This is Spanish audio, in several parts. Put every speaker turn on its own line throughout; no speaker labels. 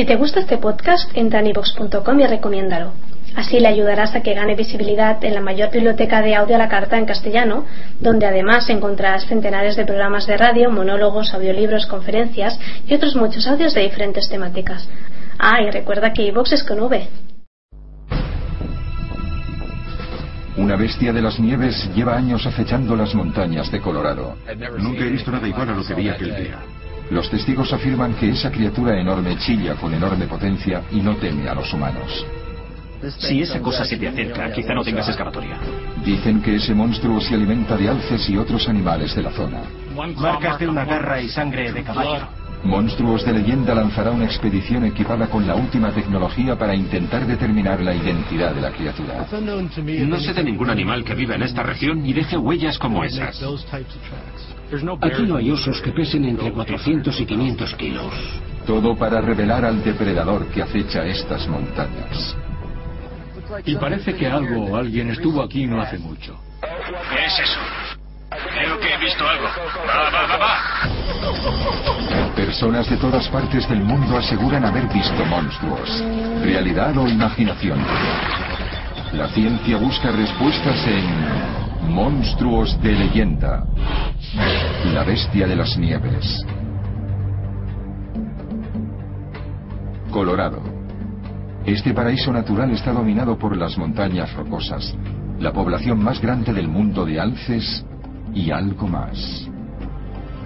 Si te gusta este podcast, entra en ivox.com y recomiéndalo. Así le ayudarás a que gane visibilidad en la mayor biblioteca de audio a la carta en castellano, donde además encontrarás centenares de programas de radio, monólogos, audiolibros, conferencias y otros muchos audios de diferentes temáticas. Ah, y recuerda que iVox es con V.
Una bestia de las nieves lleva años acechando las montañas de Colorado.
Nunca he visto nada igual a lo que vi aquel día.
Los testigos afirman que esa criatura enorme chilla con enorme potencia y no teme a los humanos.
Si esa cosa se te acerca, quizá no tengas escapatoria.
Dicen que ese monstruo se alimenta de alces y otros animales de la zona.
Marcas de una garra y sangre de caballo.
Monstruos de leyenda lanzará una expedición equipada con la última tecnología para intentar determinar la identidad de la criatura.
No sé de ningún animal que viva en esta región y deje huellas como esas.
Aquí no hay osos que pesen entre 400 y 500 kilos.
Todo para revelar al depredador que acecha estas montañas.
Y parece que algo o alguien estuvo aquí no hace mucho.
¿Qué es eso? Creo que he visto algo. Va, va, va, va.
Personas de todas partes del mundo aseguran haber visto monstruos. ¿Realidad o imaginación? La ciencia busca respuestas en Monstruos de leyenda. La bestia de las nieves. Colorado. Este paraíso natural está dominado por las montañas rocosas, la población más grande del mundo de alces y algo más.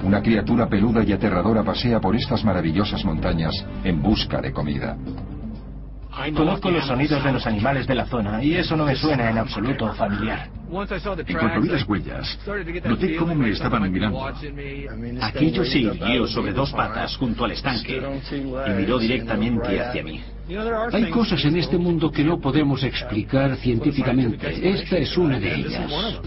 Una criatura peluda y aterradora pasea por estas maravillosas montañas en busca de comida.
Conozco los sonidos de los animales de la zona y eso no me suena en absoluto familiar.
En cuanto vi las huellas, noté cómo me estaban mirando.
Aquello se irguió sobre dos patas junto al estanque y miró directamente hacia mí.
Hay cosas en este mundo que no podemos explicar científicamente. Esta es una de ellas.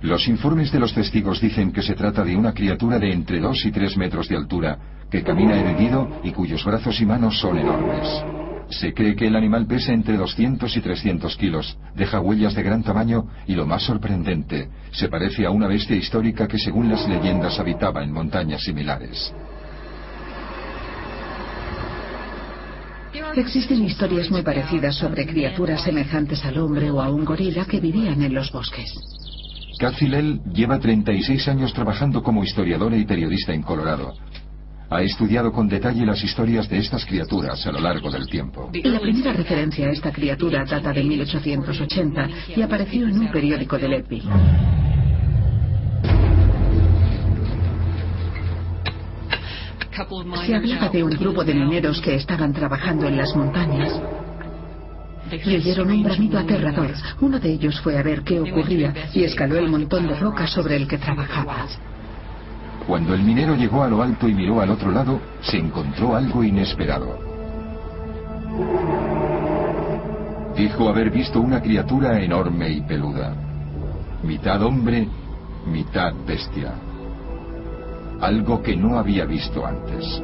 Los informes de los testigos dicen que se trata de una criatura de entre 2 y 3 metros de altura, que camina erguido y cuyos brazos y manos son enormes. Se cree que el animal pesa entre 200 y 300 kilos, deja huellas de gran tamaño y lo más sorprendente, se parece a una bestia histórica que según las leyendas habitaba en montañas similares.
Existen historias muy parecidas sobre criaturas semejantes al hombre o a un gorila que vivían en los bosques.
Cathy Lell lleva 36 años trabajando como historiadora y periodista en Colorado. Ha estudiado con detalle las historias de estas criaturas a lo largo del tiempo.
La primera referencia a esta criatura data de 1880 y apareció en un periódico de Leadville. Se hablaba de un grupo de mineros que estaban trabajando en las montañas y oyeron un bramido aterrador. Uno de ellos fue a ver qué ocurría y escaló el montón de roca sobre el que trabajaba.
Cuando el minero llegó a lo alto y miró al otro lado, se encontró algo inesperado. Dijo haber visto una criatura enorme y peluda. Mitad hombre, mitad bestia. Algo que no había visto antes.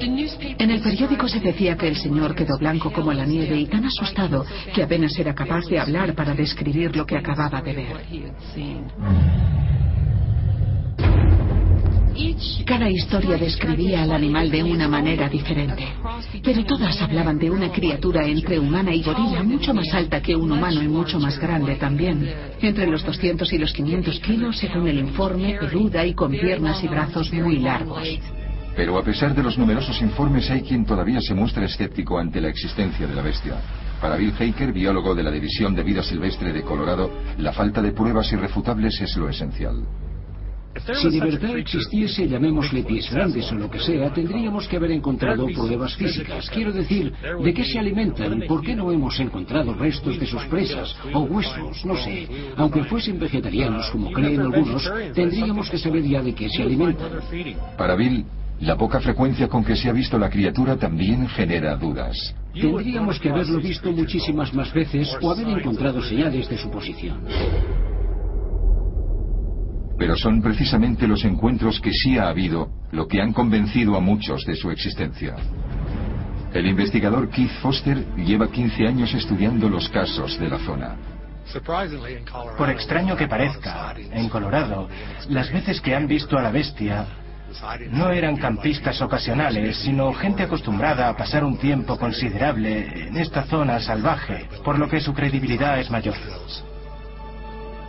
En el periódico se decía que el señor quedó blanco como la nieve y tan asustado que apenas era capaz de hablar para describir lo que acababa de ver. Cada historia describía al animal de una manera diferente, pero todas hablaban de una criatura entre humana y gorila mucho más alta que un humano y mucho más grande también, entre los 200 y los 500 kilos según el informe, peluda y con piernas y brazos muy largos.
Pero a pesar de los numerosos informes hay quien todavía se muestra escéptico ante la existencia de la bestia. Para Bill Haker, biólogo de la División de Vida Silvestre de Colorado, la falta de pruebas irrefutables es lo esencial.
Si de verdad existiese, llamémosle pies grandes o lo que sea, tendríamos que haber encontrado pruebas físicas. Quiero decir, ¿de qué se alimentan? ¿Por qué no hemos encontrado restos de sus presas? O huesos, no sé. Aunque fuesen vegetarianos, como creen algunos, tendríamos que saber ya de qué se alimentan.
Para Bill, la poca frecuencia con que se ha visto la criatura también genera dudas.
Tendríamos que haberlo visto muchísimas más veces o haber encontrado señales de su posición.
Pero son precisamente los encuentros que sí ha habido lo que han convencido a muchos de su existencia. El investigador Keith Foster lleva 15 años estudiando los casos de la zona.
Por extraño que parezca, en Colorado, las veces que han visto a la bestia No eran campistas ocasionales, sino gente acostumbrada a pasar un tiempo considerable en esta zona salvaje, por lo que su credibilidad es mayor.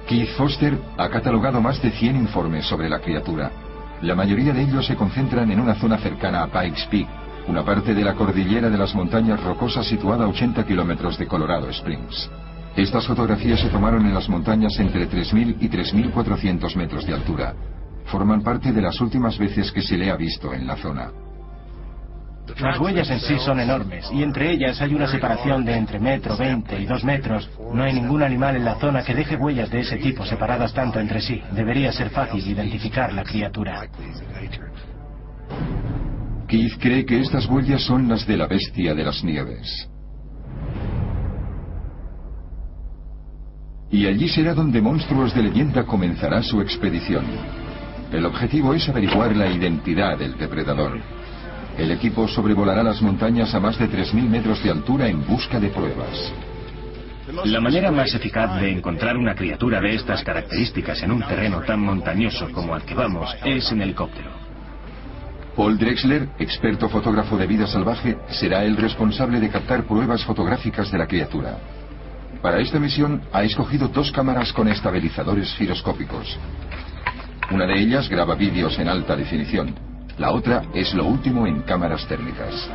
Keith Foster ha catalogado más de 100 informes sobre la criatura. La mayoría de ellos se concentran en una zona cercana a Pikes Peak, una parte de la cordillera de las montañas rocosas situada a 80 kilómetros de Colorado Springs. Estas fotografías se tomaron en las montañas entre 3.000 y 3.400 metros de altura. Forman parte de las últimas veces que se le ha visto en la zona.
Las huellas en sí son enormes y entre ellas hay una separación de entre metro veinte y dos metros. No hay ningún animal en la zona que deje huellas de ese tipo separadas tanto entre sí. Debería ser fácil identificar la criatura.
Keith cree que estas huellas son las de la bestia de las nieves. Y allí será donde Monstruos de Leyenda comenzará su expedición. El objetivo es averiguar la identidad del depredador. El equipo sobrevolará las montañas a más de 3.000 metros de altura en busca de pruebas.
La manera más eficaz de encontrar una criatura de estas características en un terreno tan montañoso como al que vamos es en helicóptero.
Paul Drexler, experto fotógrafo de vida salvaje, será el responsable de captar pruebas fotográficas de la criatura. Para esta misión ha escogido dos cámaras con estabilizadores giroscópicos. Una de ellas graba vídeos en alta definición. La otra es lo último en cámaras térmicas.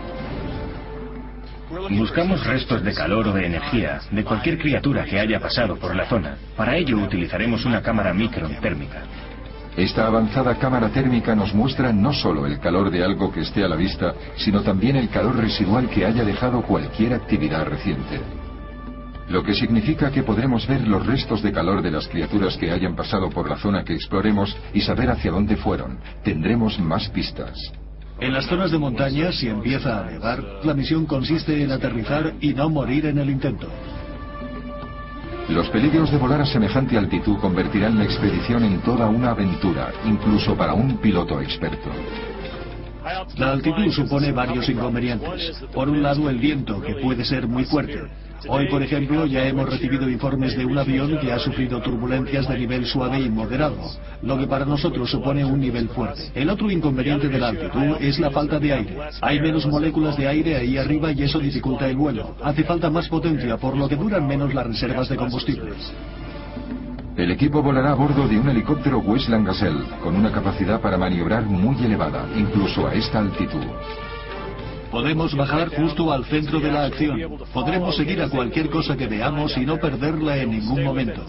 Buscamos restos de calor o de energía de cualquier criatura que haya pasado por la zona. Para ello utilizaremos una cámara micro térmica.
Esta avanzada cámara térmica nos muestra no solo el calor de algo que esté a la vista, sino también el calor residual que haya dejado cualquier actividad reciente. Lo que significa que podremos ver los restos de calor de las criaturas que hayan pasado por la zona que exploremos y saber hacia dónde fueron. Tendremos más pistas.
En las zonas de montaña, si empieza a nevar, la misión consiste en aterrizar y no morir en el intento.
Los peligros de volar a semejante altitud convertirán la expedición en toda una aventura, incluso para un piloto experto.
La altitud supone varios inconvenientes. Por un lado, el viento, que puede ser muy fuerte. Hoy, por ejemplo, ya hemos recibido informes de un avión que ha sufrido turbulencias de nivel suave y moderado, lo que para nosotros supone un nivel fuerte. El otro inconveniente de la altitud es la falta de aire. Hay menos moléculas de aire ahí arriba y eso dificulta el vuelo. Hace falta más potencia, por lo que duran menos las reservas de combustibles.
El equipo volará a bordo de un helicóptero Westland Gazelle, con una capacidad para maniobrar muy elevada, incluso a esta altitud.
Podemos bajar justo al centro de la acción. Podremos seguir a cualquier cosa que veamos y no perderla en ningún momento.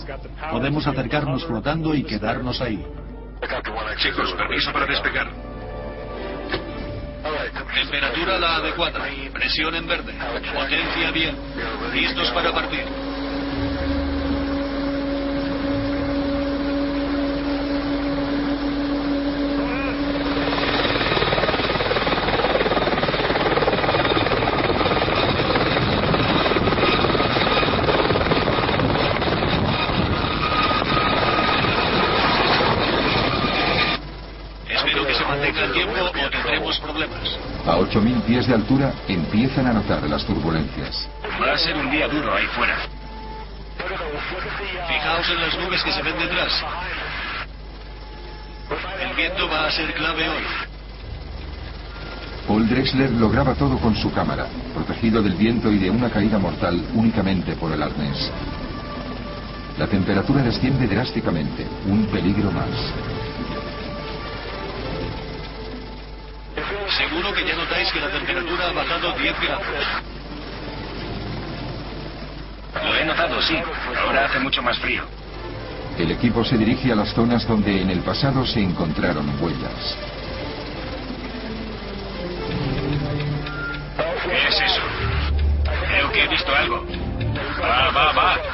Podemos acercarnos flotando y quedarnos ahí.
Chicos, permiso para despegar.
Temperatura la adecuada. Presión en verde. Potencia bien. Listos para partir. Espero que se mantenga el tiempo o tendremos problemas.
A 8.000 pies de altura empiezan a notar las turbulencias.
Va a ser un día duro ahí fuera.
Fijaos en las nubes que se ven detrás. El viento va a ser clave hoy.
Paul Drexler lo graba todo con su cámara, protegido del viento y de una caída mortal únicamente por el arnés. La temperatura desciende drásticamente, un peligro más.
Seguro que ya notáis que la temperatura ha bajado 10 grados.
Lo he notado, sí. Ahora hace mucho más frío.
El equipo se dirige a las zonas donde en el pasado se encontraron huellas.
¿Qué es eso? Creo que he visto algo. Va, va, va.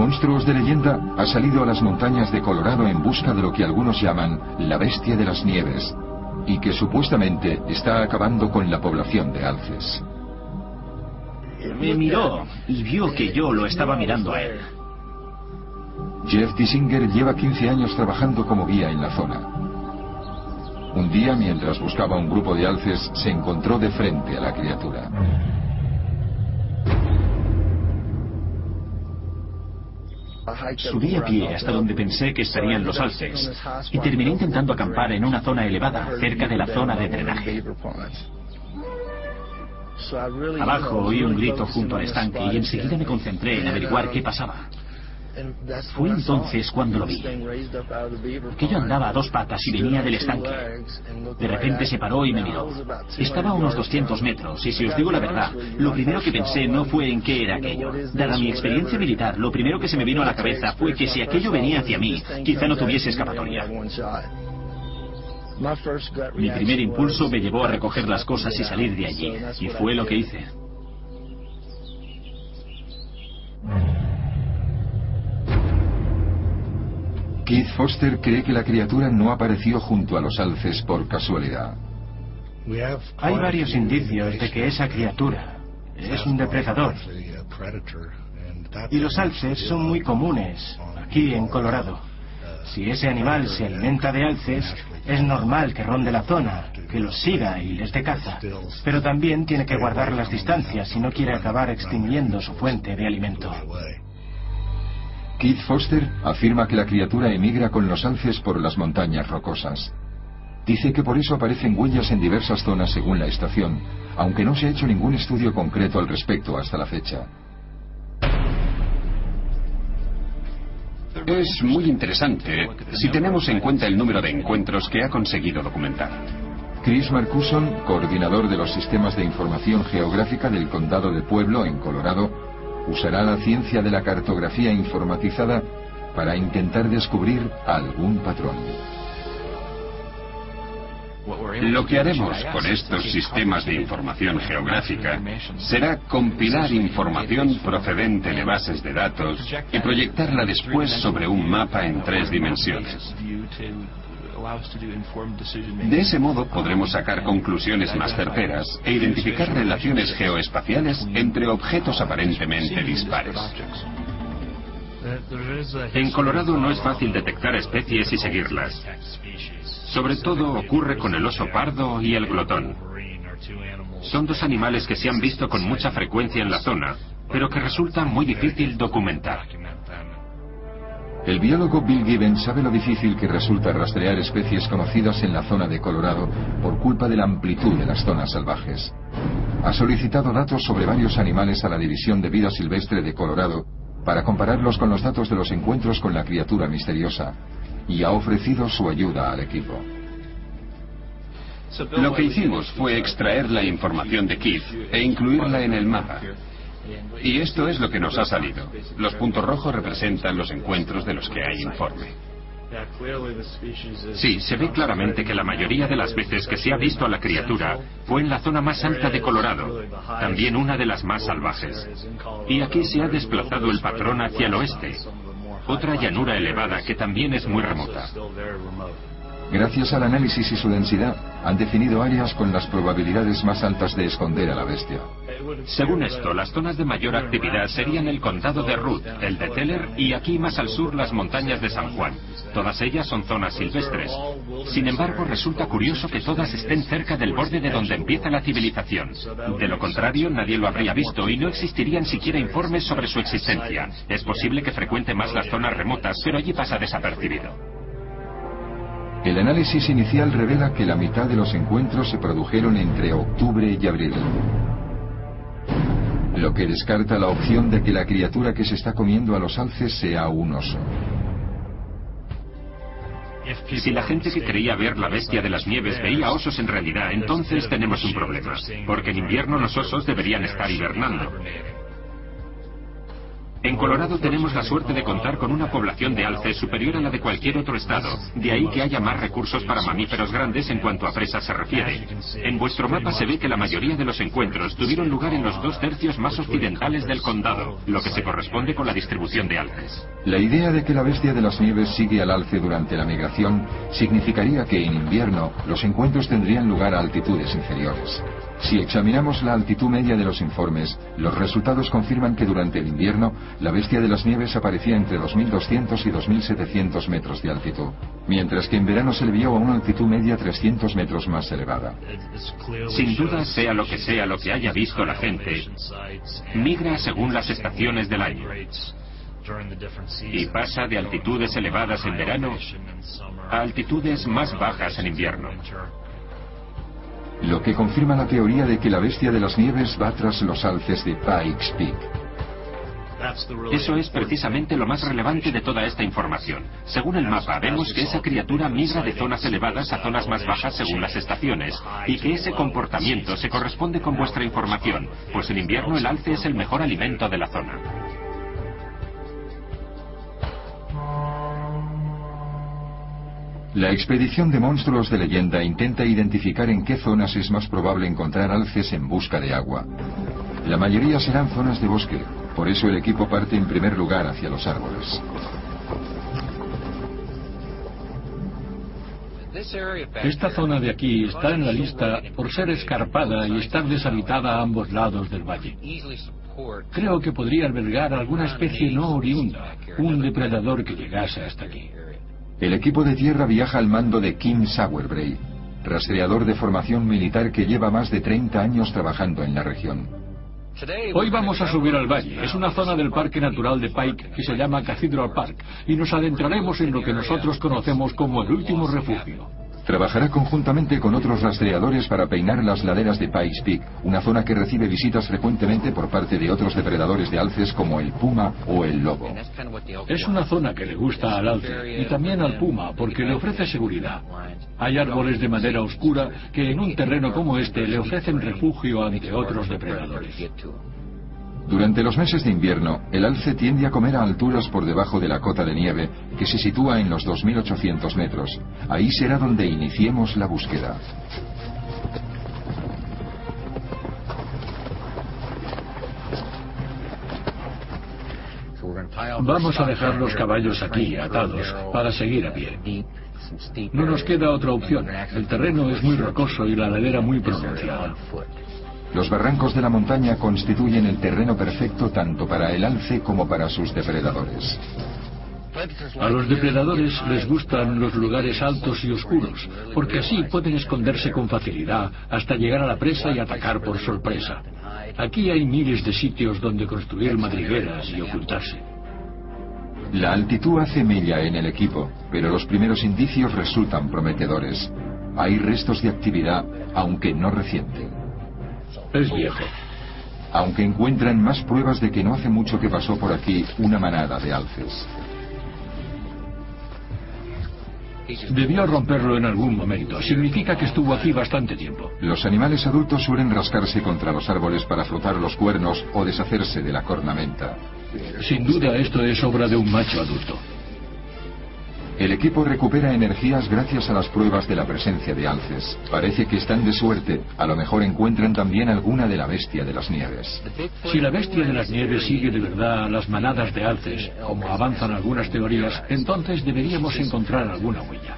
Monstruos de leyenda ha salido a las montañas de Colorado en busca de lo que algunos llaman la bestia de las nieves y que supuestamente está acabando con la población de alces.
Me miró y vio que yo lo estaba mirando a él.
Jeff Dissinger lleva 15 años trabajando como guía en la zona. Un día, mientras buscaba un grupo de alces, se encontró de frente a la criatura.
Subí a pie hasta donde pensé que estarían los alces y terminé intentando acampar en una zona elevada, cerca de la zona de drenaje. Abajo oí un grito junto al estanque y enseguida me concentré en averiguar qué pasaba. Fue entonces cuando lo vi. Aquello andaba a dos patas y venía del estanque. De repente se paró y me miró. Estaba a unos 200 metros, y si os digo la verdad, lo primero que pensé no fue en qué era aquello. Dada mi experiencia militar, lo primero que se me vino a la cabeza fue que si aquello venía hacia mí, quizá no tuviese escapatoria. Mi primer impulso me llevó a recoger las cosas y salir de allí, y fue lo que hice.
Keith Foster cree que la criatura no apareció junto a los alces por casualidad.
Hay varios indicios de que esa criatura es un depredador. Y los alces son muy comunes aquí en Colorado. Si ese animal se alimenta de alces, es normal que ronde la zona, que los siga y les dé caza. Pero también tiene que guardar las distancias si no quiere acabar extinguiendo su fuente de alimento.
Keith Foster afirma que la criatura emigra con los alces por las montañas rocosas. Dice que por eso aparecen huellas en diversas zonas según la estación, aunque no se ha hecho ningún estudio concreto al respecto hasta la fecha.
Es muy interesante si tenemos en cuenta el número de encuentros que ha conseguido documentar.
Chris Marcuson, coordinador de los sistemas de información geográfica del condado de Pueblo, en Colorado, usará la ciencia de la cartografía informatizada para intentar descubrir algún patrón.
Lo que haremos con estos sistemas de información geográfica será compilar información procedente de bases de datos y proyectarla después sobre un mapa en tres dimensiones. De ese modo podremos sacar conclusiones más certeras e identificar relaciones geoespaciales entre objetos aparentemente dispares.
En Colorado no es fácil detectar especies y seguirlas. Sobre todo ocurre con el oso pardo y el glotón. Son dos animales que se han visto con mucha frecuencia en la zona, pero que resulta muy difícil documentar.
El biólogo Bill Gibbon sabe lo difícil que resulta rastrear especies conocidas en la zona de Colorado por culpa de la amplitud de las zonas salvajes. Ha solicitado datos sobre varios animales a la División de Vida Silvestre de Colorado para compararlos con los datos de los encuentros con la criatura misteriosa y ha ofrecido su ayuda al equipo.
Lo que hicimos fue extraer la información de Keith e incluirla en el mapa. Y esto es lo que nos ha salido. Los puntos rojos representan los encuentros de los que hay informe.
Sí, se ve claramente que la mayoría de las veces que se ha visto a la criatura fue en la zona más alta de Colorado, también una de las más salvajes. Y aquí se ha desplazado el patrón hacia el oeste, otra llanura elevada que también es muy remota.
Gracias al análisis y su densidad, han definido áreas con las probabilidades más altas de esconder a la bestia.
Según esto, las zonas de mayor actividad serían el condado de Ruth, el de Teller y aquí más al sur las montañas de San Juan. Todas ellas son zonas silvestres. Sin embargo, resulta curioso que todas estén cerca del borde de donde empieza la civilización. De lo contrario, nadie lo habría visto y no existirían siquiera informes sobre su existencia. Es posible que frecuente más las zonas remotas, pero allí pasa desapercibido.
El análisis inicial revela que la mitad de los encuentros se produjeron entre octubre y abril, lo que descarta la opción de que la criatura que se está comiendo a los alces sea un oso.
Si la gente que creía ver la bestia de las nieves veía osos en realidad, entonces tenemos un problema, porque en invierno los osos deberían estar hibernando. En Colorado tenemos la suerte de contar con una población de alces superior a la de cualquier otro estado, de ahí que haya más recursos para mamíferos grandes en cuanto a presas se refiere. En vuestro mapa se ve que la mayoría de los encuentros tuvieron lugar en los dos tercios más occidentales del condado, lo que se corresponde con la distribución de alces.
La idea de que la bestia de las nieves sigue al alce durante la migración significaría que en invierno los encuentros tendrían lugar a altitudes inferiores. Si examinamos la altitud media de los informes, los resultados confirman que durante el invierno la bestia de las nieves aparecía entre 2.200 y 2.700 metros de altitud, mientras que en verano se le vio a una altitud media 300 metros más elevada.
Sin duda, sea lo que sea lo que haya visto la gente, migra según las estaciones del año.
y pasa de altitudes elevadas en verano a altitudes más bajas en invierno.
Lo que confirma la teoría de que la bestia de las nieves va tras los alces de Pikes Peak.
Eso es precisamente lo más relevante de toda esta información. Según el mapa, vemos que esa criatura migra de zonas elevadas a zonas más bajas según las estaciones, y que ese comportamiento se corresponde con vuestra información, pues en invierno el alce es el mejor alimento de la zona.
La expedición de monstruos de leyenda intenta identificar en qué zonas es más probable encontrar alces en busca de agua. La mayoría serán zonas de bosque, por eso el equipo parte en primer lugar hacia los árboles.
Esta zona de aquí está en la lista por ser escarpada y estar deshabitada a ambos lados del valle. Creo que podría albergar alguna especie no oriunda, un depredador que llegase hasta aquí.
El equipo de tierra viaja al mando de Kim Sauerbrey, rastreador de formación militar que lleva más de 30 años trabajando en la región.
Hoy vamos a subir al valle. Es una zona del Parque Natural de Pike que se llama Cathedral Park y nos adentraremos en lo que nosotros conocemos como el último refugio.
Trabajará conjuntamente con otros rastreadores para peinar las laderas de Pikes Peak, una zona que recibe visitas frecuentemente por parte de otros depredadores de alces como el puma o el lobo.
Es una zona que le gusta al alce y también al puma porque le ofrece seguridad. Hay árboles de madera oscura que en un terreno como este le ofrecen refugio ante otros depredadores.
Durante los meses de invierno, el alce tiende a comer a alturas por debajo de la cota de nieve, que se sitúa en los 2.800 metros. Ahí será donde iniciemos la búsqueda.
Vamos a dejar los caballos aquí, atados, para seguir a pie. No nos queda otra opción. El terreno es muy rocoso y la ladera muy pronunciada.
Los barrancos de la montaña constituyen el terreno perfecto tanto para el alce como para sus depredadores.
A los depredadores les gustan los lugares altos y oscuros, porque así pueden esconderse con facilidad hasta llegar a la presa y atacar por sorpresa. Aquí hay miles de sitios donde construir madrigueras y ocultarse.
La altitud hace mella en el equipo, pero los primeros indicios resultan prometedores. Hay restos de actividad, aunque no reciente.
Es viejo.
Aunque encuentran más pruebas de que no hace mucho que pasó por aquí una manada de alces.
Debió romperlo en algún momento. Significa que estuvo aquí bastante tiempo.
Los animales adultos suelen rascarse contra los árboles para frotar los cuernos o deshacerse de la cornamenta.
Sin duda esto es obra de un macho adulto.
El equipo recupera energías gracias a las pruebas de la presencia de alces. Parece que están de suerte. A lo mejor encuentran también alguna de la bestia de las nieves.
Si la bestia de las nieves sigue de verdad a las manadas de alces, como avanzan algunas teorías, entonces deberíamos encontrar alguna huella.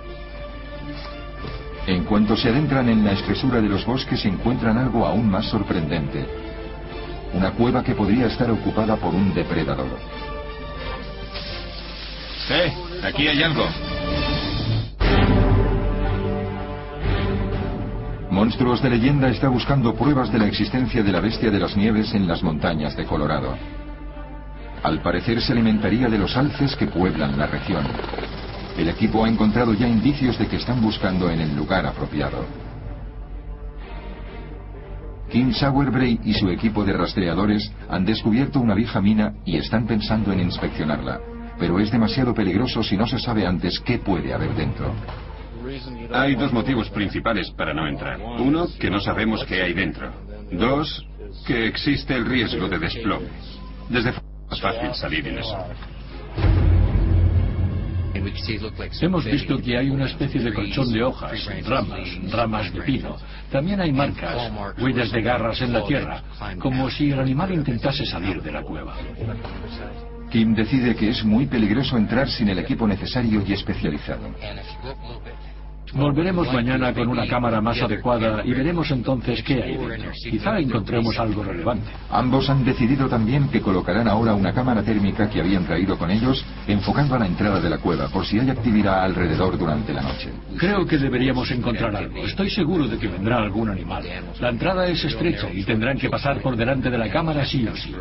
En cuanto se adentran en la espesura de los bosques encuentran algo aún más sorprendente. Una cueva que podría estar ocupada por un depredador.
¡Eh! Aquí hay algo.
Monstruos de leyenda está buscando pruebas de la existencia de la bestia de las nieves en las montañas de Colorado. Al parecer se alimentaría de los alces que pueblan la región. El equipo ha encontrado ya indicios de que están buscando en el lugar apropiado. Kim Sauerbrey y su equipo de rastreadores han descubierto una vieja mina y están pensando en inspeccionarla pero es demasiado peligroso si no se sabe antes qué puede haber dentro.
Hay dos motivos principales para no entrar. Uno, que no sabemos qué hay dentro. Dos, que existe el riesgo de desplome. Desde fuera es fácil salir en eso.
Hemos visto que hay una especie de colchón de hojas, ramas, ramas de pino. También hay marcas, huellas de garras en la tierra, como si el animal intentase salir de la cueva.
Kim decide que es muy peligroso entrar sin el equipo necesario y especializado.
Volveremos mañana con una cámara más adecuada y veremos entonces qué hay dentro. Quizá encontremos algo relevante.
Ambos han decidido también que colocarán ahora una cámara térmica que habían traído con ellos, enfocando a la entrada de la cueva, por si hay actividad alrededor durante la noche.
Creo que deberíamos encontrar algo. Estoy seguro de que vendrá algún animal. La entrada es estrecha y tendrán que pasar por delante de la cámara sí o sí.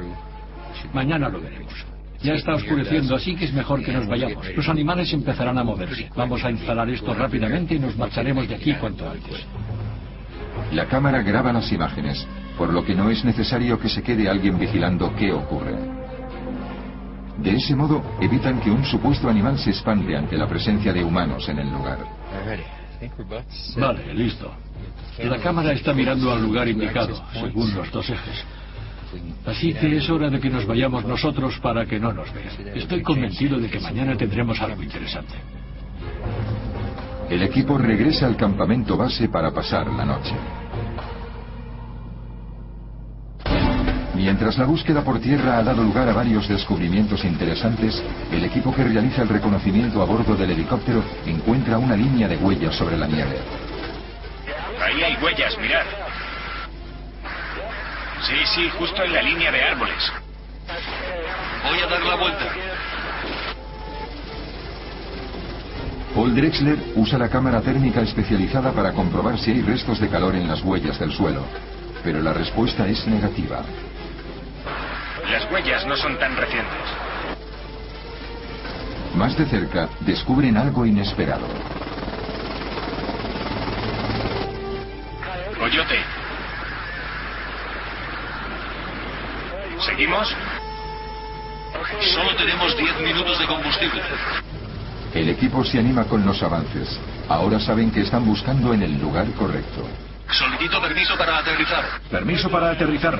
Mañana lo veremos. Ya está oscureciendo, así que es mejor que nos vayamos. Los animales empezarán a moverse. Vamos a instalar esto rápidamente y nos marcharemos de aquí cuanto antes.
La cámara graba las imágenes, por lo que no es necesario que se quede alguien vigilando qué ocurre. De ese modo, evitan que un supuesto animal se espante ante la presencia de humanos en el lugar.
Vale, listo. La cámara está mirando al lugar indicado, según los dos ejes. Así que es hora de que nos vayamos nosotros para que no nos vean. Estoy convencido de que mañana tendremos algo interesante.
El equipo regresa al campamento base para pasar la noche. Mientras la búsqueda por tierra ha dado lugar a varios descubrimientos interesantes, el equipo que realiza el reconocimiento a bordo del helicóptero encuentra una línea de huellas sobre la nieve.
Ahí hay huellas, mirad. Sí, sí, justo en la línea de árboles.
Voy a dar la vuelta.
Paul Drexler usa la cámara térmica especializada para comprobar si hay restos de calor en las huellas del suelo, pero la respuesta es negativa.
Las huellas no son tan recientes.
Más de cerca, descubren algo inesperado.
Coyote. ¿Seguimos?
Solo tenemos 10 minutos de combustible.
El equipo se anima con los avances. Ahora saben que están buscando en el lugar correcto.
Solicito permiso para aterrizar.
Permiso para aterrizar.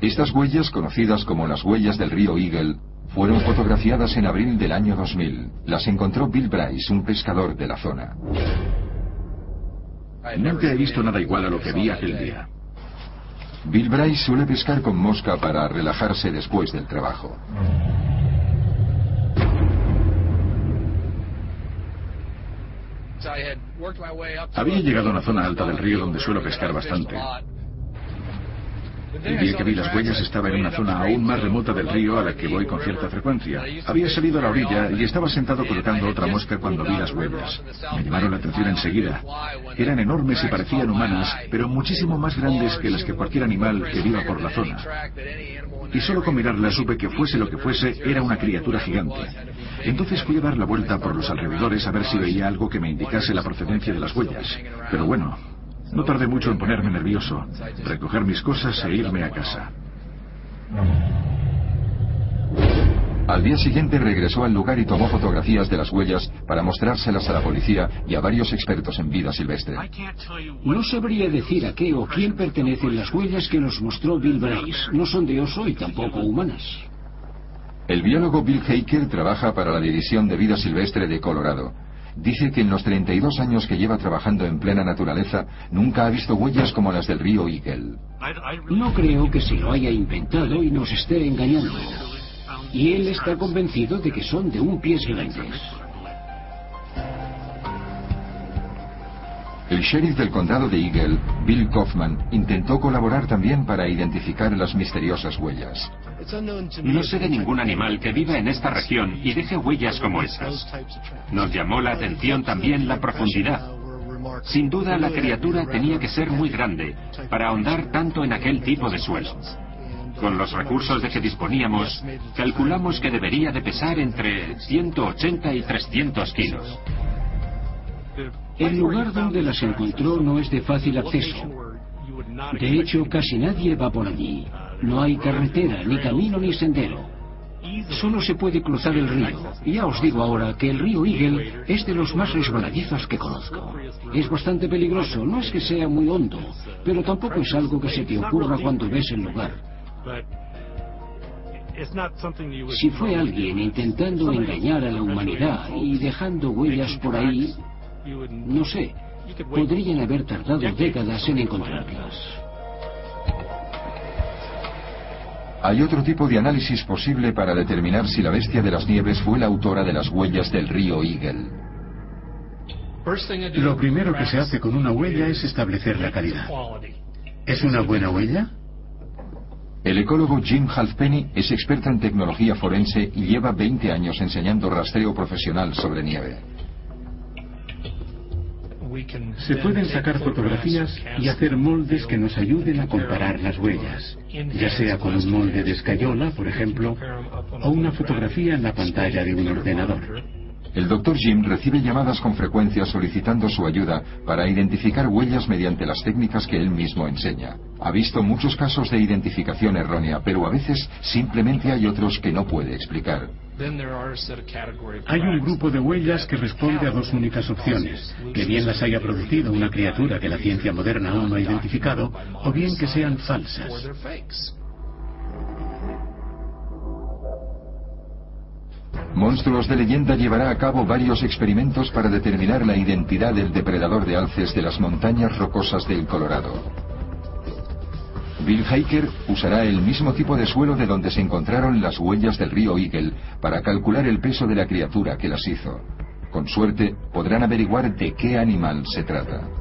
Estas huellas, conocidas como las huellas del río Eagle, fueron fotografiadas en abril del año 2000. Las encontró Bill Bryce, un pescador de la zona.
Nunca he visto nada igual a lo que vi aquel día.
Bill Bryce suele pescar con mosca para relajarse después del trabajo.
Había llegado a una zona alta del río donde suelo pescar bastante. El día que vi las huellas estaba en una zona aún más remota del río a la que voy con cierta frecuencia. Había salido a la orilla y estaba sentado colocando otra mosca cuando vi las huellas. Me llamaron la atención enseguida. Eran enormes y parecían humanas, pero muchísimo más grandes que las que cualquier animal que viva por la zona. Y solo con mirarlas supe que fuese lo que fuese, era una criatura gigante. Entonces fui a dar la vuelta por los alrededores a ver si veía algo que me indicase la procedencia de las huellas. Pero bueno, no tardé mucho en ponerme nervioso, recoger mis cosas e irme a casa.
Al día siguiente regresó al lugar y tomó fotografías de las huellas para mostrárselas a la policía y a varios expertos en vida silvestre.
No sabría decir a qué o quién pertenecen las huellas que nos mostró Bill Bryce. No son de oso y tampoco humanas.
El biólogo Bill Haker trabaja para la División de Vida Silvestre de Colorado. Dice que en los 32 años que lleva trabajando en plena naturaleza, nunca ha visto huellas como las del río Eagle.
No creo que se lo haya inventado y nos esté engañando. Y él está convencido de que son de un pies grandes.
El sheriff del condado de Eagle, Bill Kaufman, intentó colaborar también para identificar las misteriosas huellas.
No sé de ningún animal que viva en esta región y deje huellas como esas. Nos llamó la atención también la profundidad. Sin duda la criatura tenía que ser muy grande para ahondar tanto en aquel tipo de suelo. Con los recursos de que disponíamos, calculamos que debería de pesar entre 180 y 300 kilos.
El lugar donde las encontró no es de fácil acceso. De hecho, casi nadie va por allí. No hay carretera, ni camino, ni sendero. Solo se puede cruzar el río. Ya os digo ahora que el río Eagle es de los más resbaladizos que conozco. Es bastante peligroso, no es que sea muy hondo, pero tampoco es algo que se te ocurra cuando ves el lugar. Si fue alguien intentando engañar a la humanidad y dejando huellas por ahí, no sé, podrían haber tardado décadas en encontrarlas.
Hay otro tipo de análisis posible para determinar si la bestia de las nieves fue la autora de las huellas del río Eagle.
Lo primero que se hace con una huella es establecer la calidad. ¿Es una buena huella?
El ecólogo Jim Halfpenny es experto en tecnología forense y lleva 20 años enseñando rastreo profesional sobre nieve.
Se pueden sacar fotografías y hacer moldes que nos ayuden a comparar las huellas, ya sea con un molde de escayola, por ejemplo, o una fotografía en la pantalla de un ordenador.
El Dr. Jim recibe llamadas con frecuencia solicitando su ayuda para identificar huellas mediante las técnicas que él mismo enseña. Ha visto muchos casos de identificación errónea, pero a veces simplemente hay otros que no puede explicar.
Hay un grupo de huellas que responde a dos únicas opciones, que bien las haya producido una criatura que la ciencia moderna aún no ha identificado, o bien que sean falsas.
Monstruos de Leyenda llevará a cabo varios experimentos para determinar la identidad del depredador de alces de las montañas rocosas del Colorado. Bill Hiker usará el mismo tipo de suelo de donde se encontraron las huellas del río Eagle para calcular el peso de la criatura que las hizo. Con suerte, podrán averiguar de qué animal se trata.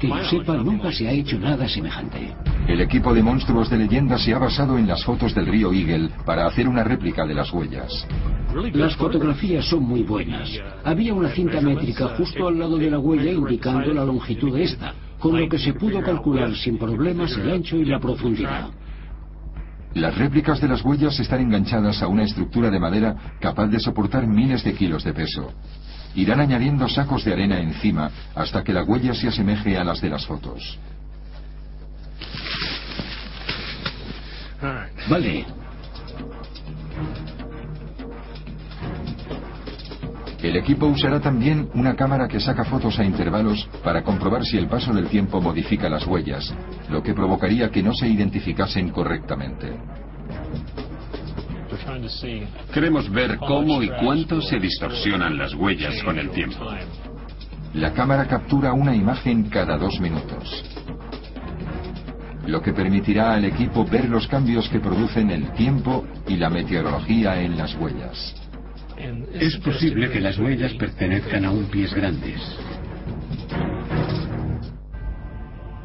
Que yo sepa, nunca se ha hecho nada semejante.
El equipo de monstruos de leyenda se ha basado en las fotos del río Eagle para hacer una réplica de las huellas.
Las fotografías son muy buenas. Había una cinta métrica justo al lado de la huella indicando la longitud de esta, con lo que se pudo calcular sin problemas el ancho y la profundidad.
Las réplicas de las huellas están enganchadas a una estructura de madera capaz de soportar miles de kilos de peso. Irán añadiendo sacos de arena encima hasta que la huella se asemeje a las de las fotos.
Vale.
El equipo usará también una cámara que saca fotos a intervalos para comprobar si el paso del tiempo modifica las huellas, lo que provocaría que no se identificasen correctamente.
Queremos ver cómo y cuánto se distorsionan las huellas con el tiempo.
La cámara captura una imagen cada dos minutos, lo que permitirá al equipo ver los cambios que producen el tiempo y la meteorología en las huellas.
Es posible que las huellas pertenezcan a un pies grandes.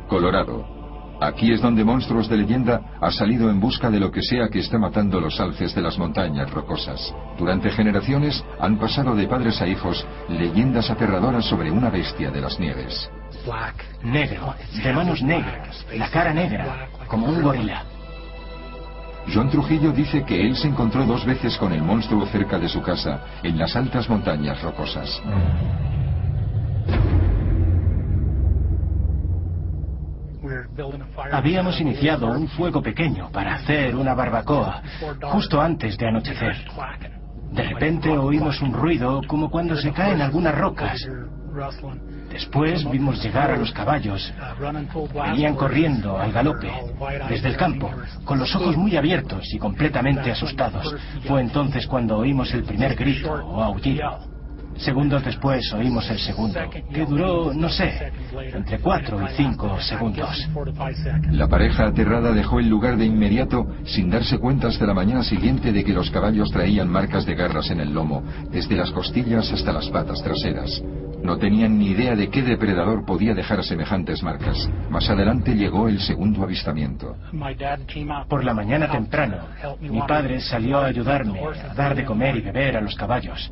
Colorado. Aquí es donde Monstruos de Leyenda ha salido en busca de lo que sea que está matando los alces de las montañas rocosas. Durante generaciones han pasado de padres a hijos leyendas aterradoras sobre una bestia de las nieves.
Negro, de manos negras, la cara negra, como un gorila.
John Trujillo dice que él se encontró dos veces con el monstruo cerca de su casa, en las altas montañas rocosas.
Habíamos iniciado un fuego pequeño para hacer una barbacoa justo antes de anochecer. De repente oímos un ruido como cuando se caen algunas rocas. Después vimos llegar a los caballos. Venían corriendo al galope desde el campo, con los ojos muy abiertos y completamente asustados. Fue entonces cuando oímos el primer grito o aullido. Segundos después oímos el segundo, que duró, no sé, entre cuatro y cinco segundos.
La pareja aterrada dejó el lugar de inmediato sin darse cuenta hasta la mañana siguiente de que los caballos traían marcas de garras en el lomo, desde las costillas hasta las patas traseras. No tenían ni idea de qué depredador podía dejar semejantes marcas. Más adelante llegó el segundo avistamiento.
Por la mañana temprano, mi padre salió a ayudarme a dar de comer y beber a los caballos.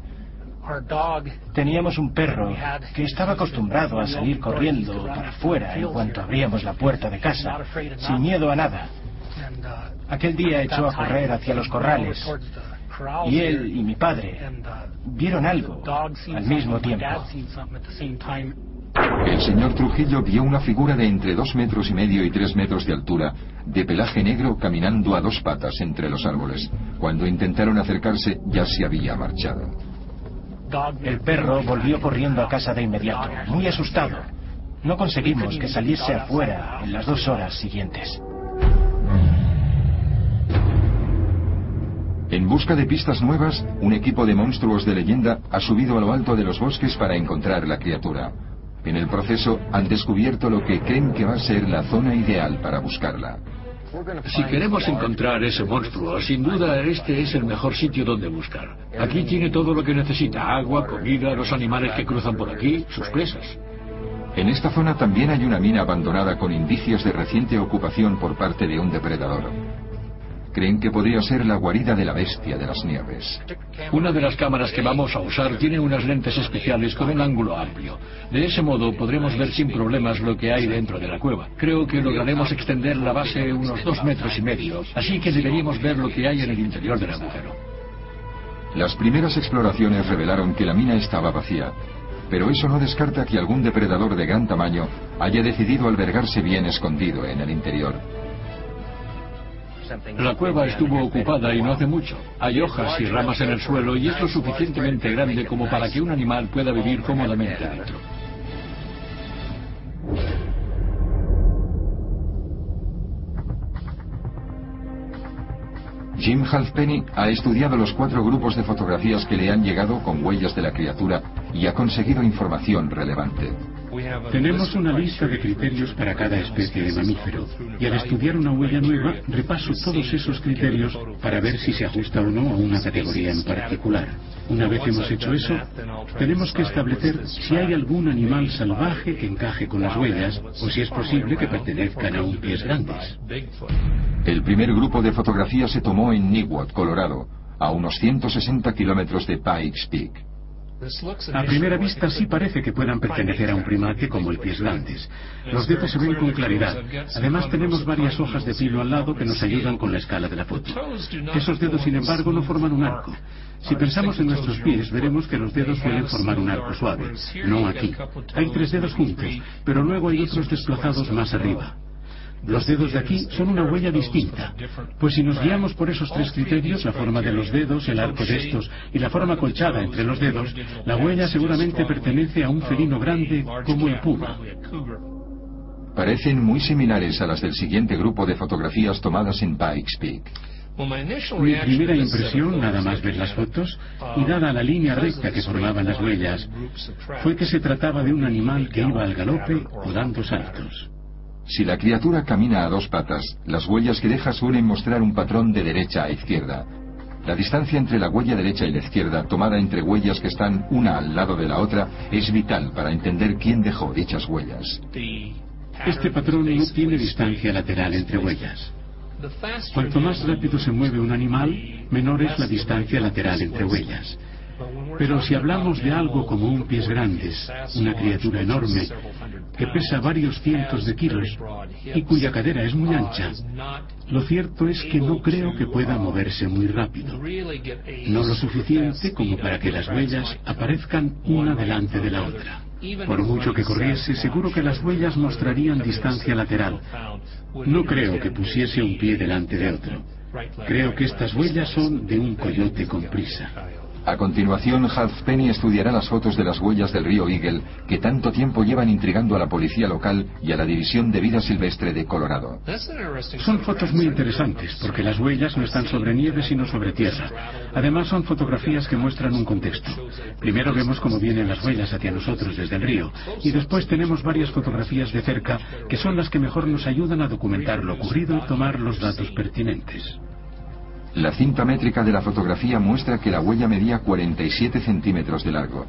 Teníamos un perro que estaba acostumbrado a salir corriendo para afuera en cuanto abríamos la puerta de casa, sin miedo a nada. Aquel día echó a correr hacia los corrales y él y mi padre vieron algo al mismo tiempo.
El señor Trujillo vio una figura de entre dos metros y medio y tres metros de altura, de pelaje negro caminando a dos patas entre los árboles. Cuando intentaron acercarse ya se había marchado.
El perro volvió corriendo a casa de inmediato, muy asustado. No conseguimos que saliese afuera en las dos horas siguientes.
En busca de pistas nuevas, un equipo de monstruos de leyenda ha subido a lo alto de los bosques para encontrar la criatura. En el proceso han descubierto lo que creen que va a ser la zona ideal para buscarla.
Si queremos encontrar ese monstruo, sin duda este es el mejor sitio donde buscar. Aquí tiene todo lo que necesita, agua, comida, los animales que cruzan por aquí, sus presas.
En esta zona también hay una mina abandonada con indicios de reciente ocupación por parte de un depredador. Creen que podría ser la guarida de la bestia de las nieves.
Una de las cámaras que vamos a usar tiene unas lentes especiales con un ángulo amplio. De ese modo podremos ver sin problemas lo que hay dentro de la cueva. Creo que lograremos extender la base unos dos metros y medio, así que deberíamos ver lo que hay en el interior del agujero.
Las primeras exploraciones revelaron que la mina estaba vacía, pero eso no descarta que algún depredador de gran tamaño haya decidido albergarse bien escondido en el interior.
La cueva estuvo ocupada y no hace mucho. Hay hojas y ramas en el suelo y es lo suficientemente grande como para que un animal pueda vivir cómodamente dentro.
Jim Halfpenny ha estudiado los cuatro grupos de fotografías que le han llegado con huellas de la criatura y ha conseguido información relevante.
Tenemos una lista de criterios para cada especie de mamífero y al estudiar una huella nueva repaso todos esos criterios para ver si se ajusta o no a una categoría en particular. Una vez hemos hecho eso, tenemos que establecer si hay algún animal salvaje que encaje con las huellas o si es posible que pertenezcan a un pies grandes.
El primer grupo de fotografías se tomó en Newot, Colorado, a unos 160 kilómetros de Pikes Peak.
A primera vista sí parece que puedan pertenecer a un primate como el pies grandes. Los dedos se ven con claridad. Además tenemos varias hojas de pilo al lado que nos ayudan con la escala de la foto. Esos dedos, sin embargo, no forman un arco. Si pensamos en nuestros pies, veremos que los dedos suelen formar un arco suave. No aquí. Hay tres dedos juntos, pero luego hay otros desplazados más arriba. Los dedos de aquí son una huella distinta, pues si nos guiamos por esos tres criterios, la forma de los dedos, el arco de estos y la forma colchada entre los dedos, la huella seguramente pertenece a un felino grande como el puma.
Parecen muy similares a las del siguiente grupo de fotografías tomadas en Pikes Peak.
Mi primera impresión, nada más ver las fotos, y dada la línea recta que formaban las huellas, fue que se trataba de un animal que iba al galope o dando saltos.
Si la criatura camina a dos patas, las huellas que deja suelen mostrar un patrón de derecha a izquierda. La distancia entre la huella derecha y la izquierda, tomada entre huellas que están una al lado de la otra, es vital para entender quién dejó dichas huellas.
Este patrón no tiene distancia lateral entre huellas. Cuanto más rápido se mueve un animal, menor es la distancia lateral entre huellas. Pero si hablamos de algo como un pies grandes, una criatura enorme, que pesa varios cientos de kilos y cuya cadera es muy ancha, lo cierto es que no creo que pueda moverse muy rápido. No lo suficiente como para que las huellas aparezcan una delante de la otra. Por mucho que corriese, seguro que las huellas mostrarían distancia lateral. No creo que pusiese un pie delante de otro. Creo que estas huellas son de un coyote con prisa.
A continuación, Halfpenny estudiará las fotos de las huellas del río Eagle que tanto tiempo llevan intrigando a la policía local y a la División de Vida Silvestre de Colorado.
Son fotos muy interesantes porque las huellas no están sobre nieve sino sobre tierra. Además son fotografías que muestran un contexto. Primero vemos cómo vienen las huellas hacia nosotros desde el río y después tenemos varias fotografías de cerca que son las que mejor nos ayudan a documentar lo ocurrido y tomar los datos pertinentes.
La cinta métrica de la fotografía muestra que la huella medía 47 centímetros de largo,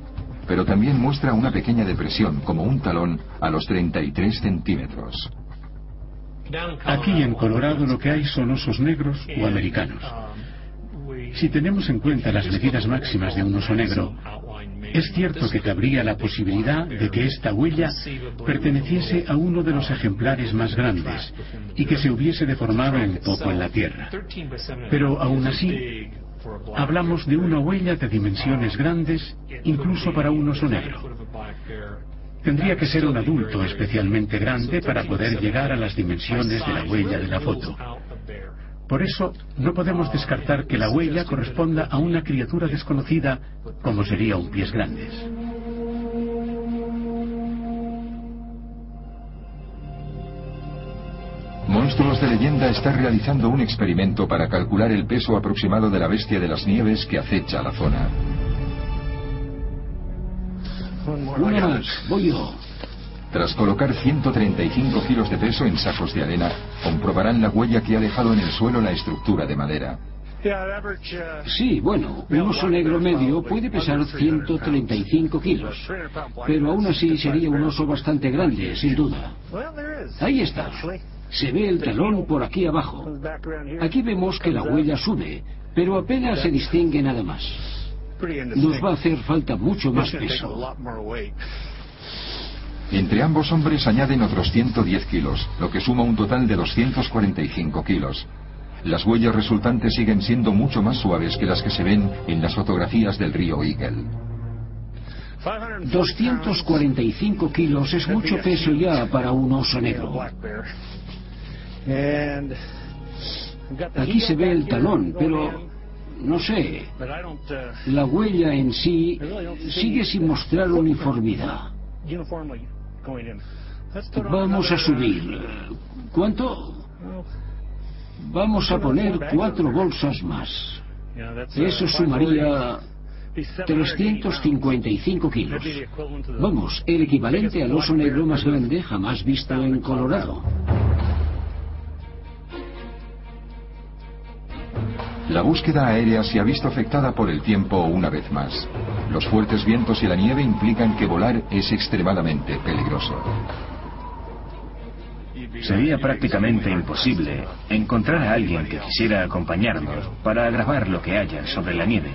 pero también muestra una pequeña depresión, como un talón, a los 33 centímetros.
Aquí en Colorado lo que hay son osos negros o americanos. Si tenemos en cuenta las medidas máximas de un oso negro, es cierto que cabría la posibilidad de que esta huella perteneciese a uno de los ejemplares más grandes y que se hubiese deformado un poco en la Tierra. Pero aún así, hablamos de una huella de dimensiones grandes, incluso para un oso negro. Tendría que ser un adulto especialmente grande para poder llegar a las dimensiones de la huella de la foto. Por eso, no podemos descartar que la huella corresponda a una criatura desconocida, como sería un pies grandes.
Monstruos de Leyenda está realizando un experimento para calcular el peso aproximado de la bestia de las nieves que acecha la zona.
Una más, voy yo.
Tras colocar 135 kilos de peso en sacos de arena, comprobarán la huella que ha dejado en el suelo la estructura de madera.
Sí, bueno, un oso negro medio puede pesar 135 kilos, pero aún así sería un oso bastante grande, sin duda. Ahí está. Se ve el talón por aquí abajo. Aquí vemos que la huella sube, pero apenas se distingue nada más. Nos va a hacer falta mucho más peso.
Entre ambos hombres añaden otros 110 kilos, lo que suma un total de 245 kilos. Las huellas resultantes siguen siendo mucho más suaves que las que se ven en las fotografías del río Eagle.
245 kilos es mucho peso ya para un oso negro. Aquí se ve el talón, pero no sé. La huella en sí sigue sin mostrar uniformidad. Vamos a subir. ¿Cuánto? Vamos a poner cuatro bolsas más. Eso sumaría 355 kilos. Vamos, el equivalente al oso negro más grande jamás visto en Colorado.
La búsqueda aérea se ha visto afectada por el tiempo una vez más. Los fuertes vientos y la nieve implican que volar es extremadamente peligroso.
Sería prácticamente imposible encontrar a alguien que quisiera acompañarnos para grabar lo que haya sobre la nieve.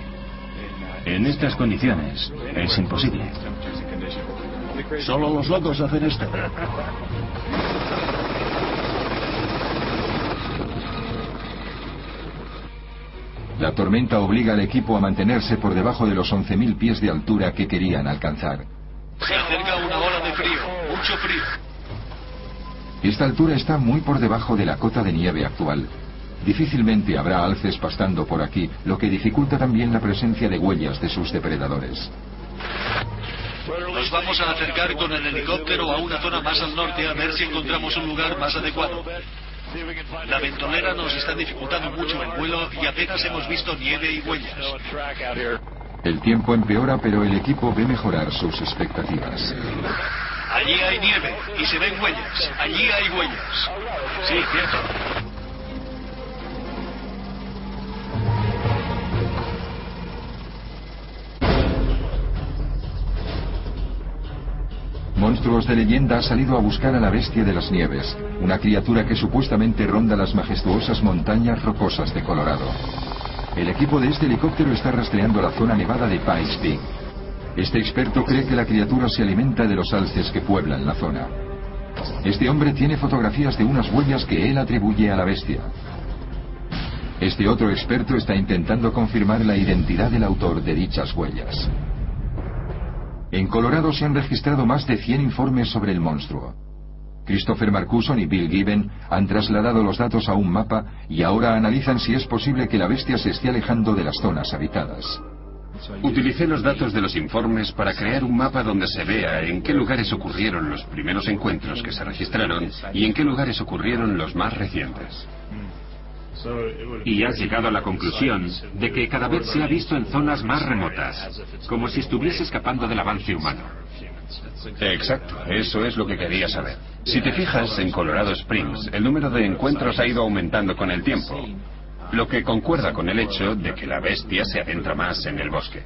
En estas condiciones es imposible.
Solo los locos hacen esto.
La tormenta obliga al equipo a mantenerse por debajo de los 11.000 pies de altura que querían alcanzar.
Se acerca una ola de frío, mucho frío.
Esta altura está muy por debajo de la cota de nieve actual. Difícilmente habrá alces pastando por aquí, lo que dificulta también la presencia de huellas de sus depredadores.
Nos vamos a acercar con el helicóptero a una zona más al norte a ver si encontramos un lugar más adecuado. La ventolera nos está dificultando mucho el vuelo y apenas hemos visto nieve y huellas.
El tiempo empeora, pero el equipo ve mejorar sus expectativas.
Allí hay nieve y se ven huellas. Allí hay huellas. Sí, cierto.
Monstruos de leyenda ha salido a buscar a la bestia de las nieves, una criatura que supuestamente ronda las majestuosas montañas rocosas de Colorado. El equipo de este helicóptero está rastreando la zona nevada de Pikes Peak. Este experto cree que la criatura se alimenta de los alces que pueblan la zona. Este hombre tiene fotografías de unas huellas que él atribuye a la bestia. Este otro experto está intentando confirmar la identidad del autor de dichas huellas. En Colorado se han registrado más de 100 informes sobre el monstruo. Christopher Marcuson y Bill Given han trasladado los datos a un mapa y ahora analizan si es posible que la bestia se esté alejando de las zonas habitadas.
Utilicé los datos de los informes para crear un mapa donde se vea en qué lugares ocurrieron los primeros encuentros que se registraron y en qué lugares ocurrieron los más recientes.
Y has llegado a la conclusión de que cada vez se ha visto en zonas más remotas, como si estuviese escapando del avance humano.
Exacto, eso es lo que quería saber. Si te fijas, en Colorado Springs, el número de encuentros ha ido aumentando con el tiempo, lo que concuerda con el hecho de que la bestia se adentra más en el bosque.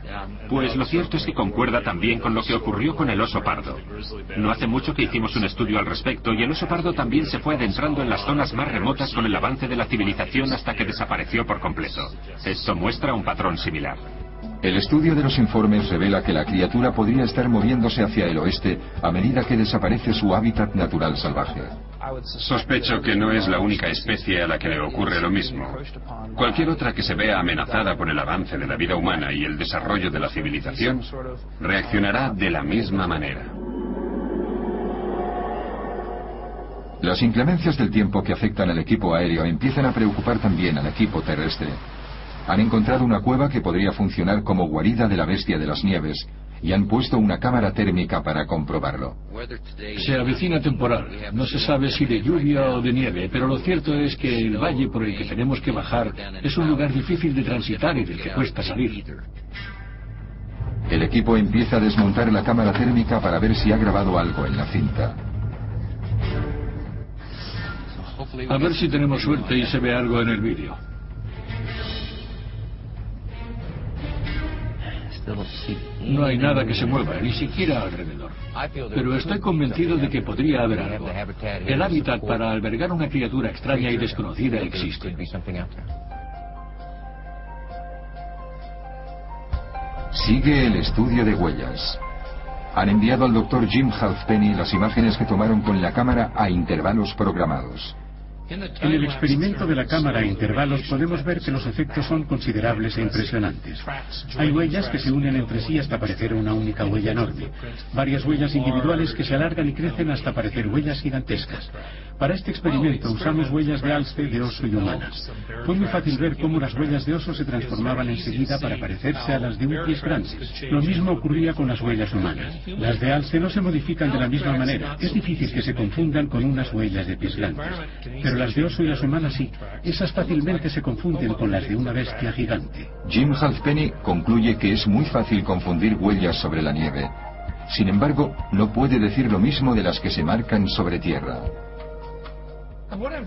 Pues lo cierto es que concuerda también con lo que ocurrió con el oso pardo. No hace mucho que hicimos un estudio al respecto y el oso pardo también se fue adentrando en las zonas más remotas con el avance de la civilización hasta que desapareció por completo. Esto muestra un patrón similar.
El estudio de los informes revela que la criatura podría estar moviéndose hacia el oeste a medida que desaparece su hábitat natural salvaje.
Sospecho que no es la única especie a la que le ocurre lo mismo. Cualquier otra que se vea amenazada por el avance de la vida humana y el desarrollo de la civilización reaccionará de la misma manera.
Las inclemencias del tiempo que afectan al equipo aéreo empiezan a preocupar también al equipo terrestre. Han encontrado una cueva que podría funcionar como guarida de la bestia de las nieves y han puesto una cámara térmica para comprobarlo.
Se avecina temporal. No se sabe si de lluvia o de nieve, pero lo cierto es que el valle por el que tenemos que bajar es un lugar difícil de transitar y del que cuesta salir.
El equipo empieza a desmontar la cámara térmica para ver si ha grabado algo en la cinta.
A ver si tenemos suerte y se ve algo en el vídeo. No hay nada que se mueva, ni siquiera alrededor. Pero estoy convencido de que podría haber algo. El hábitat para albergar una criatura extraña y desconocida existe.
Sigue el estudio de huellas. Han enviado al doctor Jim Halfpenny las imágenes que tomaron con la cámara a intervalos programados.
En el experimento de la cámara a intervalos podemos ver que los efectos son considerables e impresionantes. Hay huellas que se unen entre sí hasta parecer una única huella enorme. Varias huellas individuales que se alargan y crecen hasta parecer huellas gigantescas. Para este experimento usamos huellas de alce, de oso y humanas. Fue muy fácil ver cómo las huellas de oso se transformaban enseguida para parecerse a las de un pies grande. Lo mismo ocurría con las huellas humanas. Las de alce no se modifican de la misma manera. Es difícil que se confundan con unas huellas de pies grandes. Pero las de oso y las humanas sí. Esas fácilmente se confunden con las de una bestia gigante.
Jim Halfpenny concluye que es muy fácil confundir huellas sobre la nieve. Sin embargo, no puede decir lo mismo de las que se marcan sobre tierra.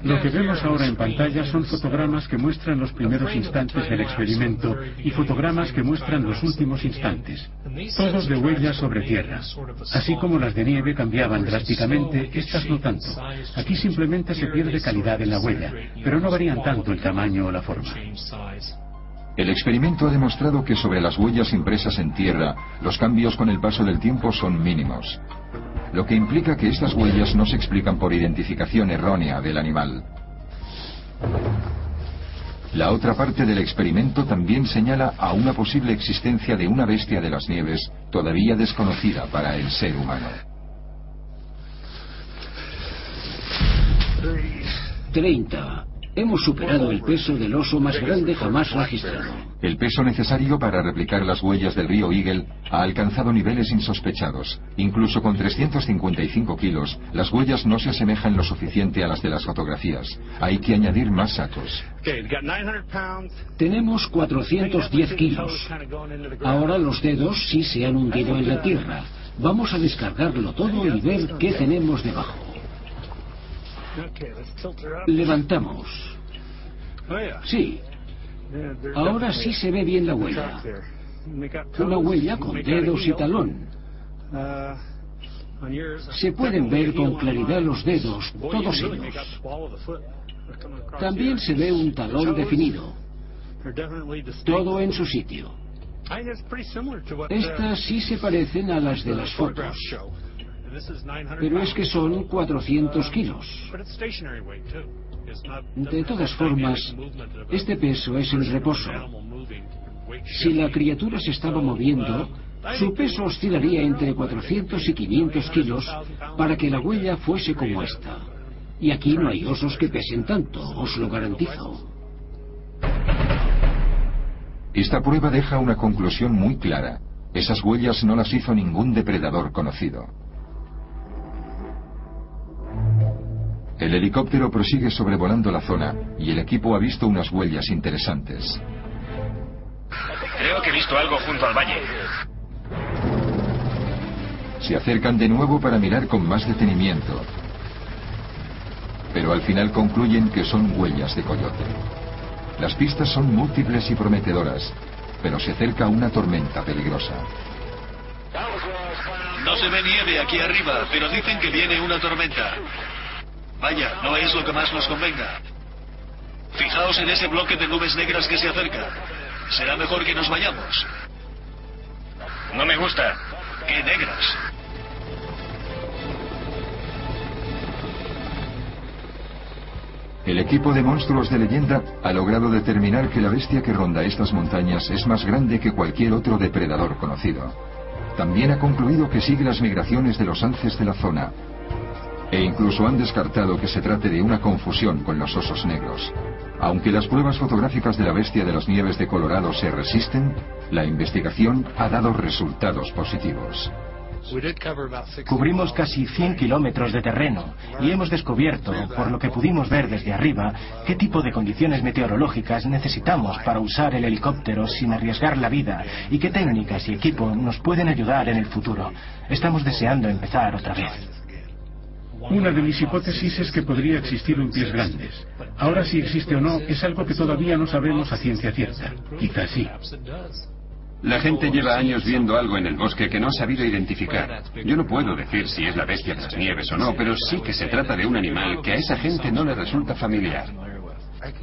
Lo que vemos ahora en pantalla son fotogramas que muestran los primeros instantes del experimento y fotogramas que muestran los últimos instantes, todos de huellas sobre tierra. Así como las de nieve cambiaban drásticamente, estas no tanto. Aquí simplemente se pierde calidad en la huella, pero no varían tanto el tamaño o la forma.
El experimento ha demostrado que sobre las huellas impresas en tierra, los cambios con el paso del tiempo son mínimos lo que implica que estas huellas no se explican por identificación errónea del animal. La otra parte del experimento también señala a una posible existencia de una bestia de las nieves todavía desconocida para el ser humano.
30. Hemos superado el peso del oso más grande jamás registrado.
El peso necesario para replicar las huellas del río Eagle ha alcanzado niveles insospechados. Incluso con 355 kilos, las huellas no se asemejan lo suficiente a las de las fotografías. Hay que añadir más sacos.
Tenemos 410 kilos. Ahora los dedos sí se han hundido en la tierra. Vamos a descargarlo todo y ver qué tenemos debajo. Levantamos. Sí. Ahora sí se ve bien la huella. Una huella con dedos y talón. Se pueden ver con claridad los dedos, todos ellos. También se ve un talón definido. Todo en su sitio. Estas sí se parecen a las de las fotos. Pero es que son 400 kilos. De todas formas, este peso es en reposo. Si la criatura se estaba moviendo, su peso oscilaría entre 400 y 500 kilos para que la huella fuese como esta. Y aquí no hay osos que pesen tanto, os lo garantizo.
Esta prueba deja una conclusión muy clara. Esas huellas no las hizo ningún depredador conocido. El helicóptero prosigue sobrevolando la zona y el equipo ha visto unas huellas interesantes.
Creo que he visto algo junto al valle.
Se acercan de nuevo para mirar con más detenimiento. Pero al final concluyen que son huellas de coyote. Las pistas son múltiples y prometedoras, pero se acerca una tormenta peligrosa.
No se ve nieve aquí arriba, pero dicen que viene una tormenta. Vaya, no es lo que más nos convenga. Fijaos en ese bloque de nubes negras que se acerca. Será mejor que nos vayamos.
No me gusta.
¡Qué negras!
El equipo de monstruos de leyenda ha logrado determinar que la bestia que ronda estas montañas es más grande que cualquier otro depredador conocido. También ha concluido que sigue las migraciones de los alces de la zona, e incluso han descartado que se trate de una confusión con los osos negros. Aunque las pruebas fotográficas de la bestia de las nieves de Colorado se resisten, la investigación ha dado resultados positivos.
Cubrimos casi 100 kilómetros de terreno y hemos descubierto, por lo que pudimos ver desde arriba, qué tipo de condiciones meteorológicas necesitamos para usar el helicóptero sin arriesgar la vida y qué técnicas y equipo nos pueden ayudar en el futuro. Estamos deseando empezar otra vez.
Una de mis hipótesis es que podría existir un pies grandes. Ahora si existe o no es algo que todavía no sabemos a ciencia cierta. Quizás sí.
La gente lleva años viendo algo en el bosque que no ha sabido identificar. Yo no puedo decir si es la bestia de las nieves o no, pero sí que se trata de un animal que a esa gente no le resulta familiar.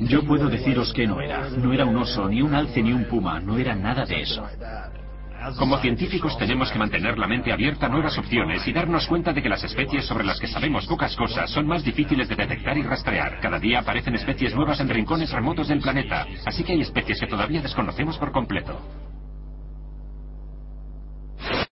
Yo puedo deciros que no era. No era un oso, ni un alce, ni un puma. No era nada de eso.
Como científicos tenemos que mantener la mente abierta a nuevas opciones y darnos cuenta de que las especies sobre las que sabemos pocas cosas son más difíciles de detectar y rastrear. Cada día aparecen especies nuevas en rincones remotos del planeta, así que hay especies que todavía desconocemos por completo.